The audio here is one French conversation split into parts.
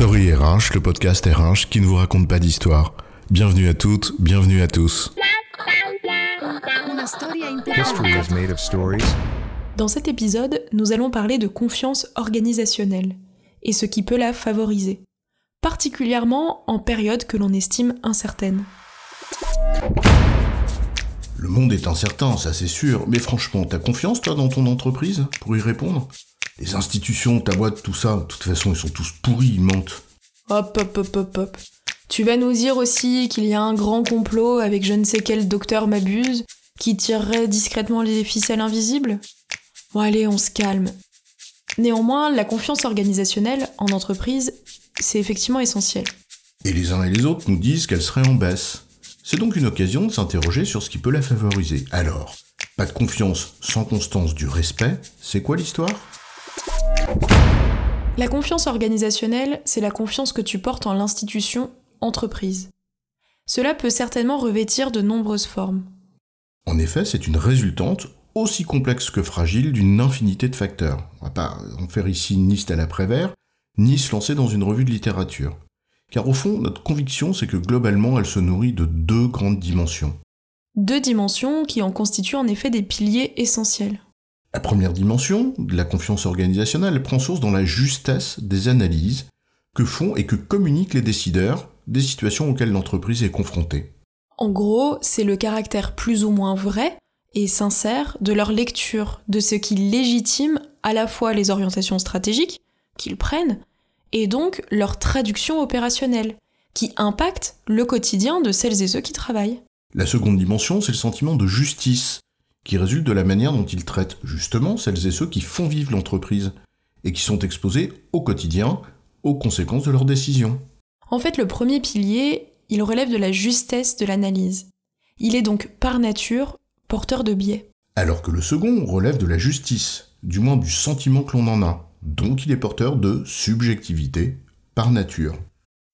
Story RH, le podcast RH qui ne vous raconte pas d'histoire. Bienvenue à toutes, bienvenue à tous. Dans cet épisode, nous allons parler de confiance organisationnelle et ce qui peut la favoriser, particulièrement en période que l'on estime incertaine. Le monde est incertain, ça c'est sûr, mais franchement, t'as confiance toi dans ton entreprise pour y répondre? Les institutions, ta boîte, tout ça, de toute façon, ils sont tous pourris, ils mentent. Hop, hop, hop, hop, hop. Tu vas nous dire aussi qu'il y a un grand complot avec je ne sais quel docteur m'abuse qui tirerait discrètement les ficelles invisibles? Bon allez, on se calme. Néanmoins, la confiance organisationnelle en entreprise, c'est effectivement essentiel. Et les uns et les autres nous disent qu'elle serait en baisse. C'est donc une occasion de s'interroger sur ce qui peut la favoriser. Alors, pas de confiance sans constance du respect, c'est quoi l'histoire? La confiance organisationnelle, c'est la confiance que tu portes en l'institution entreprise. Cela peut certainement revêtir de nombreuses formes. En effet, c'est une résultante aussi complexe que fragile d'une infinité de facteurs. On va pas en faire ici ni à Prévert, ni se lancer dans une revue de littérature. Car au fond, notre conviction, c'est que globalement, elle se nourrit de deux grandes dimensions. Deux dimensions qui en constituent en effet des piliers essentiels. La première dimension, de la confiance organisationnelle, elle prend source dans la justesse des analyses que font et que communiquent les décideurs des situations auxquelles l'entreprise est confrontée. En gros, c'est le caractère plus ou moins vrai et sincère de leur lecture de ce qui légitime à la fois les orientations stratégiques qu'ils prennent et donc leur traduction opérationnelle, qui impacte le quotidien de celles et ceux qui travaillent. La seconde dimension, c'est le sentiment de justice, qui résulte de la manière dont ils traitent justement celles et ceux qui font vivre l'entreprise, et qui sont exposés au quotidien aux conséquences de leurs décisions. En fait, le premier pilier, il relève de la justesse de l'analyse. Il est donc par nature porteur de biais. Alors que le second relève de la justice, du moins du sentiment que l'on en a, donc il est porteur de subjectivité par nature.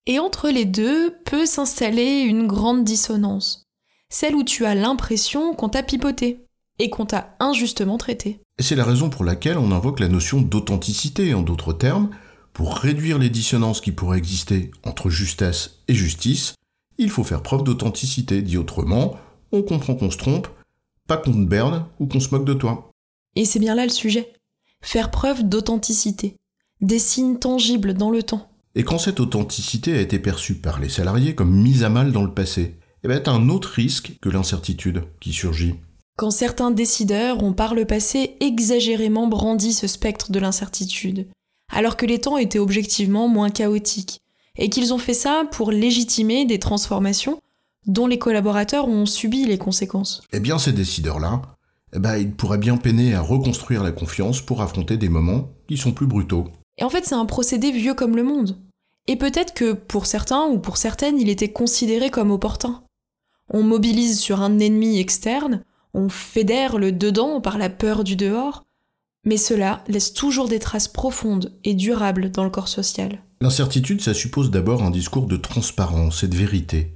Et entre les deux peut s'installer une grande dissonance, celle où tu as l'impression qu'on t'a pipoté et qu'on t'a injustement traité. Et c'est la raison pour laquelle on invoque la notion d'authenticité, en d'autres termes, pour réduire les dissonances qui pourraient exister entre justesse et justice, il faut faire preuve d'authenticité, dit autrement, on comprend qu'on se trompe, pas qu'on te berne ou qu'on se moque de toi. Et c'est bien là le sujet faire preuve d'authenticité, des signes tangibles dans le temps. Et quand cette authenticité a été perçue par les salariés comme mise à mal dans le passé, eh bien, un autre risque que l'incertitude qui surgit. Quand certains décideurs ont par le passé exagérément brandi ce spectre de l'incertitude, alors que les temps étaient objectivement moins chaotiques, et qu'ils ont fait ça pour légitimer des transformations dont les collaborateurs ont subi les conséquences. Eh bien, ces décideurs-là, eh ben, il pourrait bien peiner à reconstruire la confiance pour affronter des moments qui sont plus brutaux. Et en fait, c'est un procédé vieux comme le monde. Et peut-être que pour certains ou pour certaines, il était considéré comme opportun. On mobilise sur un ennemi externe, on fédère le dedans par la peur du dehors, mais cela laisse toujours des traces profondes et durables dans le corps social. L'incertitude, ça suppose d'abord un discours de transparence et de vérité.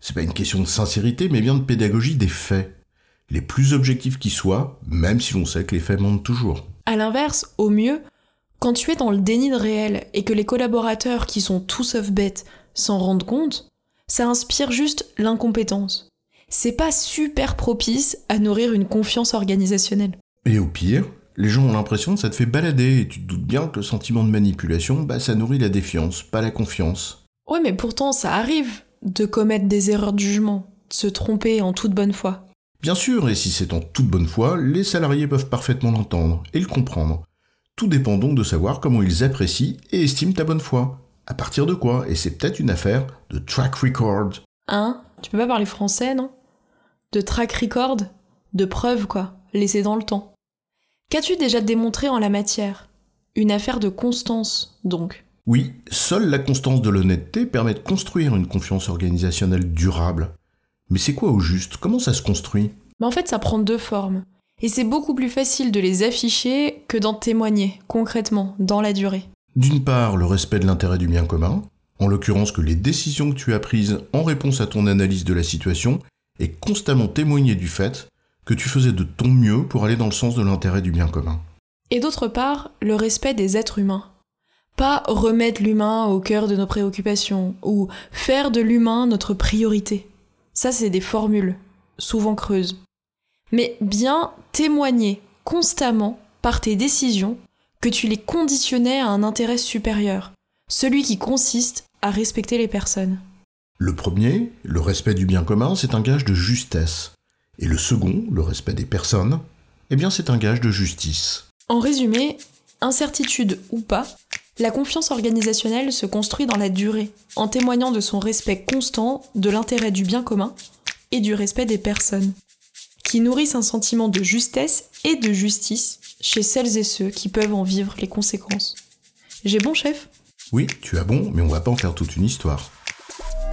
C'est pas une question de sincérité, mais bien de pédagogie des faits les plus objectifs qui soient, même si l'on sait que les faits mentent toujours. À l'inverse, au mieux, quand tu es dans le déni de réel et que les collaborateurs qui sont tous sauf bêtes s'en rendent compte, ça inspire juste l'incompétence. C'est pas super propice à nourrir une confiance organisationnelle. Et au pire, les gens ont l'impression que ça te fait balader et tu te doutes bien que le sentiment de manipulation, bah ça nourrit la défiance, pas la confiance. Ouais, mais pourtant ça arrive de commettre des erreurs de jugement, de se tromper en toute bonne foi. Bien sûr, et si c'est en toute bonne foi, les salariés peuvent parfaitement l'entendre et le comprendre. Tout dépend donc de savoir comment ils apprécient et estiment ta bonne foi. À partir de quoi? Et c'est peut-être une affaire de track record. Hein? Tu peux pas parler français, non? De track record De preuve, quoi, laissée dans le temps. Qu'as-tu déjà démontré en la matière? Une affaire de constance, donc. Oui, seule la constance de l'honnêteté permet de construire une confiance organisationnelle durable. Mais c'est quoi au juste? Comment ça se construit? Mais en fait, ça prend deux formes. Et c'est beaucoup plus facile de les afficher que d'en témoigner, concrètement, dans la durée. D'une part, le respect de l'intérêt du bien commun, en l'occurrence que les décisions que tu as prises en réponse à ton analyse de la situation aient constamment témoigné du fait que tu faisais de ton mieux pour aller dans le sens de l'intérêt du bien commun. Et d'autre part, le respect des êtres humains. Pas remettre l'humain au cœur de nos préoccupations ou faire de l'humain notre priorité. Ça, c'est des formules, souvent creuses. Mais bien témoigner constamment par tes décisions que tu les conditionnais à un intérêt supérieur, celui qui consiste à respecter les personnes. Le premier, le respect du bien commun, c'est un gage de justesse. Et le second, le respect des personnes, eh bien c'est un gage de justice. En résumé, incertitude ou pas, la confiance organisationnelle se construit dans la durée, en témoignant de son respect constant de l'intérêt du bien commun et du respect des personnes, qui nourrissent un sentiment de justesse et de justice chez celles et ceux qui peuvent en vivre les conséquences. J'ai bon chef? Oui, tu as bon, mais on va pas en faire toute une histoire.